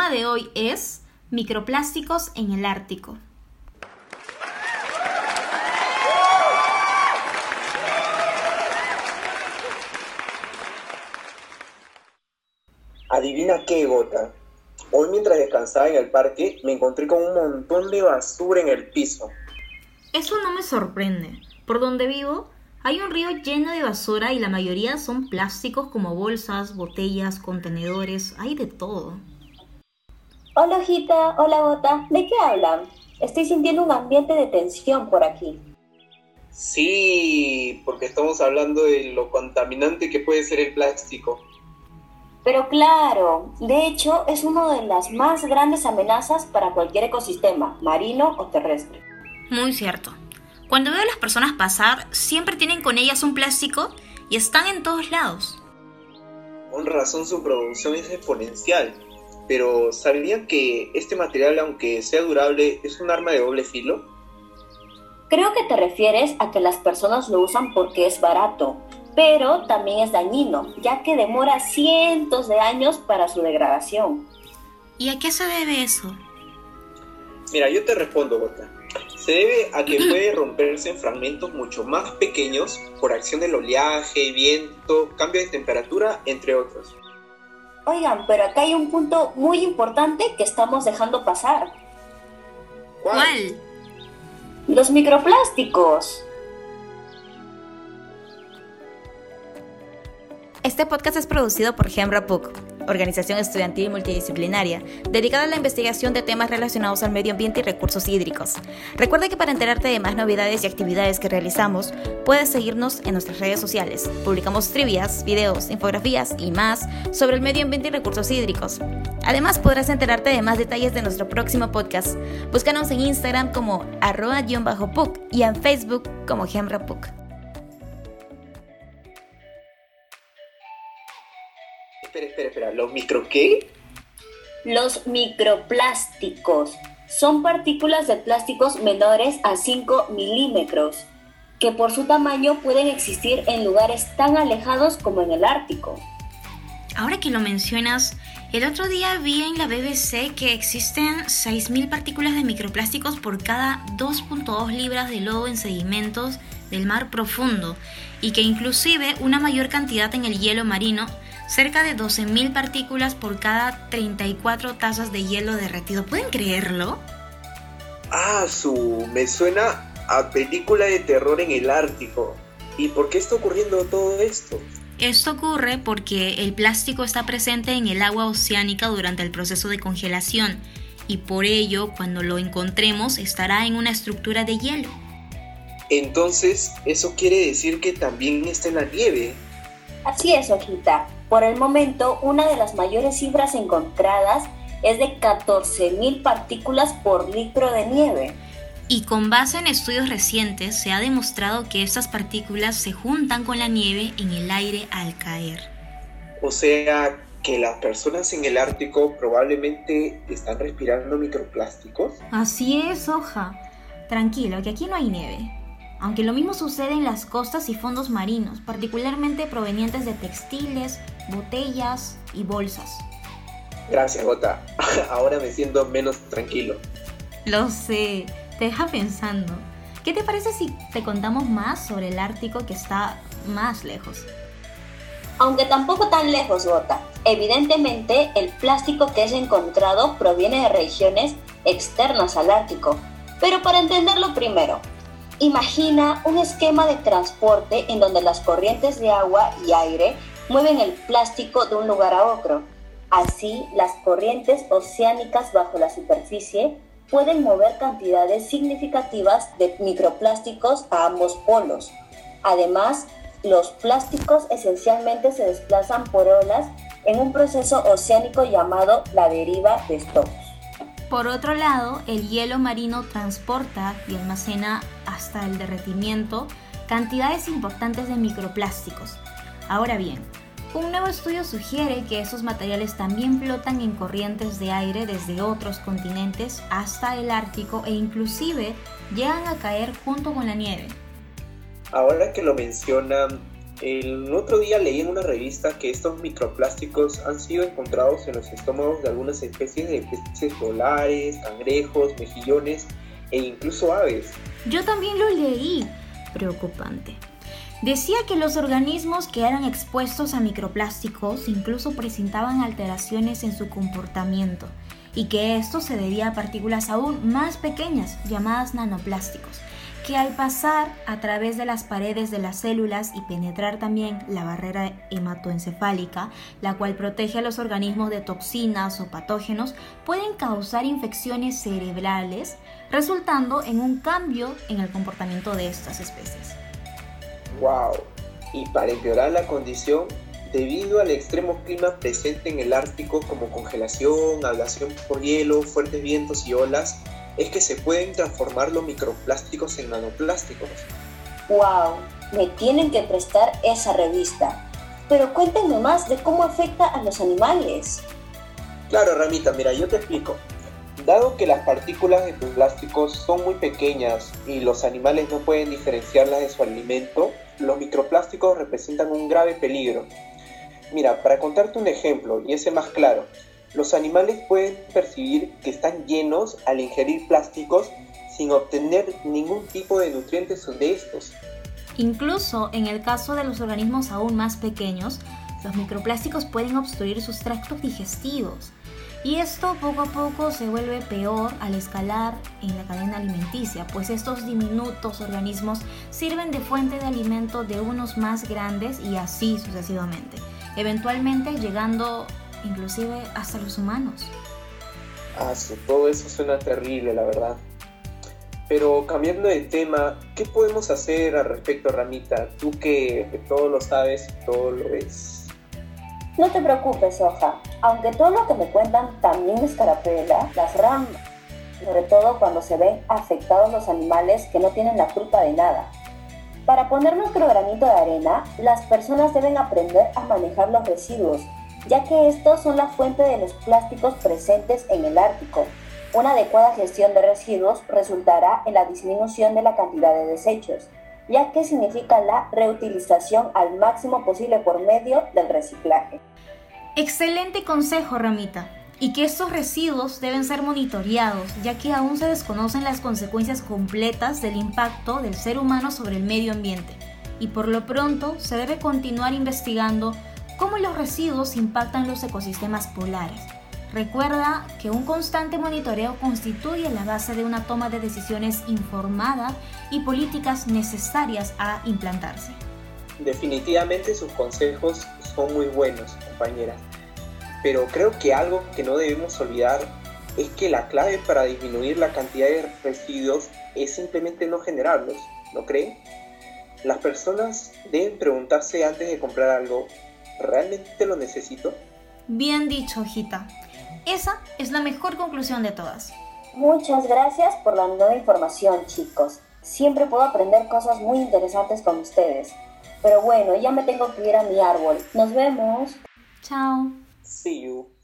tema de hoy es microplásticos en el Ártico. Adivina qué, Gota. Hoy mientras descansaba en el parque me encontré con un montón de basura en el piso. Eso no me sorprende. Por donde vivo hay un río lleno de basura y la mayoría son plásticos como bolsas, botellas, contenedores, hay de todo. Hola hojita, hola Gota, ¿de qué hablan? Estoy sintiendo un ambiente de tensión por aquí. Sí, porque estamos hablando de lo contaminante que puede ser el plástico. Pero claro, de hecho es una de las más grandes amenazas para cualquier ecosistema, marino o terrestre. Muy cierto. Cuando veo a las personas pasar, siempre tienen con ellas un plástico y están en todos lados. Con razón su producción es exponencial. Pero ¿sabían que este material, aunque sea durable, es un arma de doble filo? Creo que te refieres a que las personas lo usan porque es barato, pero también es dañino, ya que demora cientos de años para su degradación. ¿Y a qué se debe eso? Mira, yo te respondo, Gota. Se debe a que puede romperse en fragmentos mucho más pequeños por acción del oleaje, viento, cambio de temperatura, entre otros. Oigan, pero acá hay un punto muy importante que estamos dejando pasar. ¿Cuál? Los microplásticos. Este podcast es producido por Hembra PUC, organización estudiantil multidisciplinaria, dedicada a la investigación de temas relacionados al medio ambiente y recursos hídricos. Recuerda que para enterarte de más novedades y actividades que realizamos, puedes seguirnos en nuestras redes sociales. Publicamos trivias, videos, infografías y más sobre el medio ambiente y recursos hídricos. Además, podrás enterarte de más detalles de nuestro próximo podcast. Búscanos en Instagram como arroba-puc y en Facebook como Hembra Espera, espera, espera. ¿Los micro qué? Los microplásticos son partículas de plásticos menores a 5 milímetros, que por su tamaño pueden existir en lugares tan alejados como en el Ártico. Ahora que lo mencionas, el otro día vi en la BBC que existen 6.000 partículas de microplásticos por cada 2.2 libras de lodo en sedimentos del mar profundo y que inclusive una mayor cantidad en el hielo marino cerca de 12.000 partículas por cada 34 tazas de hielo derretido. ¿Pueden creerlo? Ah, su. Me suena a película de terror en el Ártico. ¿Y por qué está ocurriendo todo esto? Esto ocurre porque el plástico está presente en el agua oceánica durante el proceso de congelación y por ello cuando lo encontremos estará en una estructura de hielo. Entonces, eso quiere decir que también está en la nieve. Así es, Ojita. Por el momento, una de las mayores cifras encontradas es de 14.000 partículas por litro de nieve. Y con base en estudios recientes se ha demostrado que estas partículas se juntan con la nieve en el aire al caer. O sea, que las personas en el Ártico probablemente están respirando microplásticos. Así es, Hoja. Tranquilo, que aquí no hay nieve. Aunque lo mismo sucede en las costas y fondos marinos, particularmente provenientes de textiles, botellas y bolsas. Gracias, Gota. Ahora me siento menos tranquilo. Lo sé, te deja pensando. ¿Qué te parece si te contamos más sobre el Ártico que está más lejos? Aunque tampoco tan lejos, Gota. Evidentemente, el plástico que es encontrado proviene de regiones externas al Ártico. Pero para entenderlo primero, imagina un esquema de transporte en donde las corrientes de agua y aire mueven el plástico de un lugar a otro. Así, las corrientes oceánicas bajo la superficie pueden mover cantidades significativas de microplásticos a ambos polos. Además, los plásticos esencialmente se desplazan por olas en un proceso oceánico llamado la deriva de Stokes. Por otro lado, el hielo marino transporta y almacena hasta el derretimiento cantidades importantes de microplásticos. Ahora bien, un nuevo estudio sugiere que esos materiales también flotan en corrientes de aire desde otros continentes hasta el Ártico e inclusive llegan a caer junto con la nieve. Ahora que lo mencionan, El otro día leí en una revista que estos microplásticos han sido encontrados en los estómagos de algunas especies de peces polares, cangrejos, mejillones e incluso aves. Yo también lo leí. Preocupante. Decía que los organismos que eran expuestos a microplásticos incluso presentaban alteraciones en su comportamiento y que esto se debía a partículas aún más pequeñas llamadas nanoplásticos que al pasar a través de las paredes de las células y penetrar también la barrera hematoencefálica, la cual protege a los organismos de toxinas o patógenos, pueden causar infecciones cerebrales, resultando en un cambio en el comportamiento de estas especies. ¡Wow! Y para empeorar la condición, debido al extremo clima presente en el Ártico como congelación, ablación por hielo, fuertes vientos y olas, es que se pueden transformar los microplásticos en nanoplásticos. ¡Wow! Me tienen que prestar esa revista. Pero cuéntenme más de cómo afecta a los animales. Claro, Ramita, mira, yo te explico. Dado que las partículas de plásticos son muy pequeñas y los animales no pueden diferenciarlas de su alimento, los microplásticos representan un grave peligro. Mira, para contarte un ejemplo, y ese más claro, los animales pueden percibir que están llenos al ingerir plásticos sin obtener ningún tipo de nutrientes de estos. Incluso en el caso de los organismos aún más pequeños, los microplásticos pueden obstruir sus tractos digestivos. Y esto poco a poco se vuelve peor al escalar en la cadena alimenticia, pues estos diminutos organismos sirven de fuente de alimento de unos más grandes y así sucesivamente, eventualmente llegando inclusive hasta los humanos. Ah, todo eso suena terrible, la verdad. Pero cambiando de tema, ¿qué podemos hacer al respecto, Ramita? Tú que, todo lo sabes, todo lo ves. No te preocupes, Hoja. Aunque todo lo que me cuentan también escarapela, las RAM, sobre todo cuando se ven afectados los animales que no tienen la culpa de nada. Para poner nuestro granito de arena, las personas deben aprender a manejar los residuos ya que estos son la fuente de los plásticos presentes en el Ártico. Una adecuada gestión de residuos resultará en la disminución de la cantidad de desechos, ya que significa la reutilización al máximo posible por medio del reciclaje. Excelente consejo, Ramita. Y que estos residuos deben ser monitoreados, ya que aún se desconocen las consecuencias completas del impacto del ser humano sobre el medio ambiente. Y por lo pronto se debe continuar investigando cómo los residuos impactan los ecosistemas polares. Recuerda que un constante monitoreo constituye la base de una toma de decisiones informada y políticas necesarias a implantarse. Definitivamente sus consejos son muy buenos, compañeras. Pero creo que algo que no debemos olvidar es que la clave para disminuir la cantidad de residuos es simplemente no generarlos, ¿no creen? Las personas deben preguntarse antes de comprar algo ¿realmente lo necesito? Bien dicho, hijita. Esa es la mejor conclusión de todas. Muchas gracias por la nueva información, chicos. Siempre puedo aprender cosas muy interesantes con ustedes. Pero bueno, ya me tengo que ir a mi árbol. Nos vemos. Chao. See you.